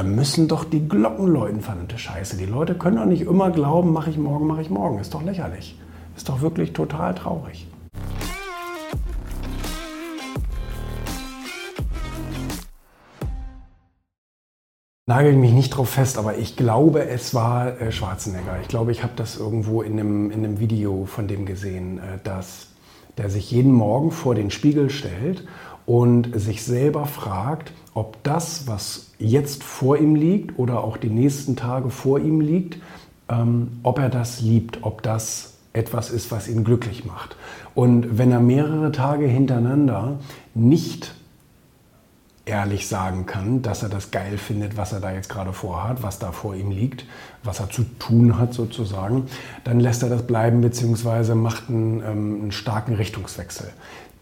da müssen doch die Glocken läuten, verdammte Scheiße. Die Leute können doch nicht immer glauben, mache ich morgen, mache ich morgen. Ist doch lächerlich. Ist doch wirklich total traurig. Nagel mich nicht drauf fest, aber ich glaube, es war äh, Schwarzenegger. Ich glaube, ich habe das irgendwo in einem, in einem Video von dem gesehen, äh, dass der sich jeden Morgen vor den Spiegel stellt und sich selber fragt, ob das, was jetzt vor ihm liegt oder auch die nächsten Tage vor ihm liegt, ähm, ob er das liebt, ob das etwas ist, was ihn glücklich macht. Und wenn er mehrere Tage hintereinander nicht ehrlich sagen kann, dass er das geil findet, was er da jetzt gerade vorhat, was da vor ihm liegt, was er zu tun hat sozusagen, dann lässt er das bleiben bzw. macht einen, ähm, einen starken Richtungswechsel.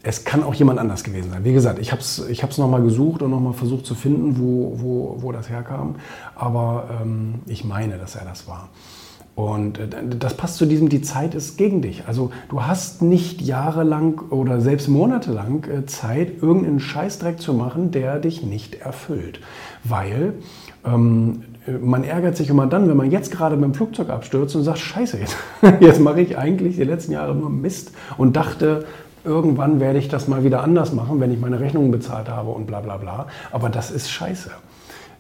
Es kann auch jemand anders gewesen sein. Wie gesagt, ich habe es ich nochmal gesucht und nochmal versucht zu finden, wo, wo, wo das herkam. Aber ähm, ich meine, dass er das war. Und äh, das passt zu diesem, die Zeit ist gegen dich. Also du hast nicht jahrelang oder selbst monatelang äh, Zeit, irgendeinen Scheißdreck zu machen, der dich nicht erfüllt. Weil ähm, man ärgert sich immer dann, wenn man jetzt gerade mit dem Flugzeug abstürzt und sagt, scheiße, jetzt, jetzt mache ich eigentlich die letzten Jahre nur Mist und dachte, irgendwann werde ich das mal wieder anders machen, wenn ich meine Rechnungen bezahlt habe und bla bla bla. Aber das ist scheiße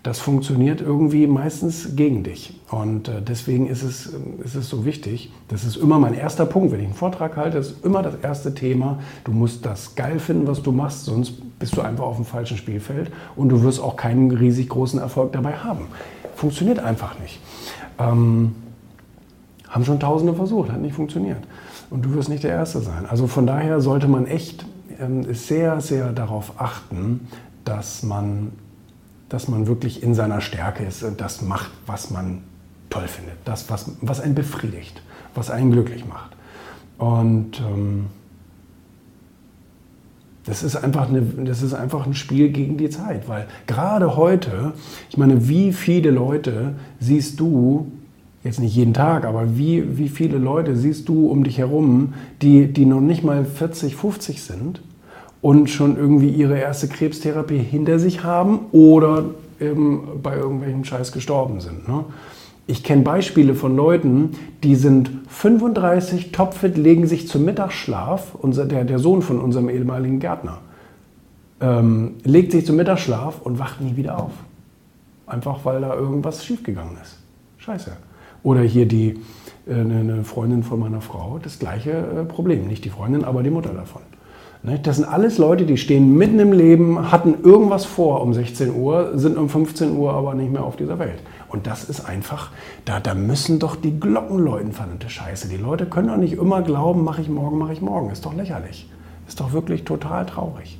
das funktioniert irgendwie meistens gegen dich. Und äh, deswegen ist es, ist es so wichtig. Das ist immer mein erster Punkt, wenn ich einen Vortrag halte, ist immer das erste Thema. Du musst das geil finden, was du machst, sonst bist du einfach auf dem falschen Spielfeld und du wirst auch keinen riesig großen Erfolg dabei haben. Funktioniert einfach nicht. Ähm, haben schon Tausende versucht, hat nicht funktioniert. Und du wirst nicht der Erste sein. Also von daher sollte man echt ähm, sehr, sehr darauf achten, dass man dass man wirklich in seiner Stärke ist und das macht, was man toll findet, das, was, was einen befriedigt, was einen glücklich macht. Und ähm, das ist, einfach eine, das ist einfach ein Spiel gegen die Zeit, weil gerade heute, ich meine, wie viele Leute siehst du, jetzt nicht jeden Tag, aber wie, wie viele Leute siehst du um dich herum, die, die noch nicht mal 40, 50 sind und schon irgendwie ihre erste Krebstherapie hinter sich haben oder eben bei irgendwelchem Scheiß gestorben sind. Ne? Ich kenne Beispiele von Leuten, die sind 35, topfit, legen sich zum Mittagsschlaf, unser, der, der Sohn von unserem ehemaligen Gärtner, ähm, legt sich zum Mittagsschlaf und wacht nie wieder auf. Einfach weil da irgendwas schiefgegangen ist. Scheiße. Oder hier die, äh, eine Freundin von meiner Frau, das gleiche äh, Problem. Nicht die Freundin, aber die Mutter davon. Ne, das sind alles Leute, die stehen mitten im Leben, hatten irgendwas vor um 16 Uhr, sind um 15 Uhr aber nicht mehr auf dieser Welt. Und das ist einfach, da, da müssen doch die Glocken läuten, verdammte Scheiße. Die Leute können doch nicht immer glauben, mache ich morgen, mache ich morgen. Ist doch lächerlich. Ist doch wirklich total traurig.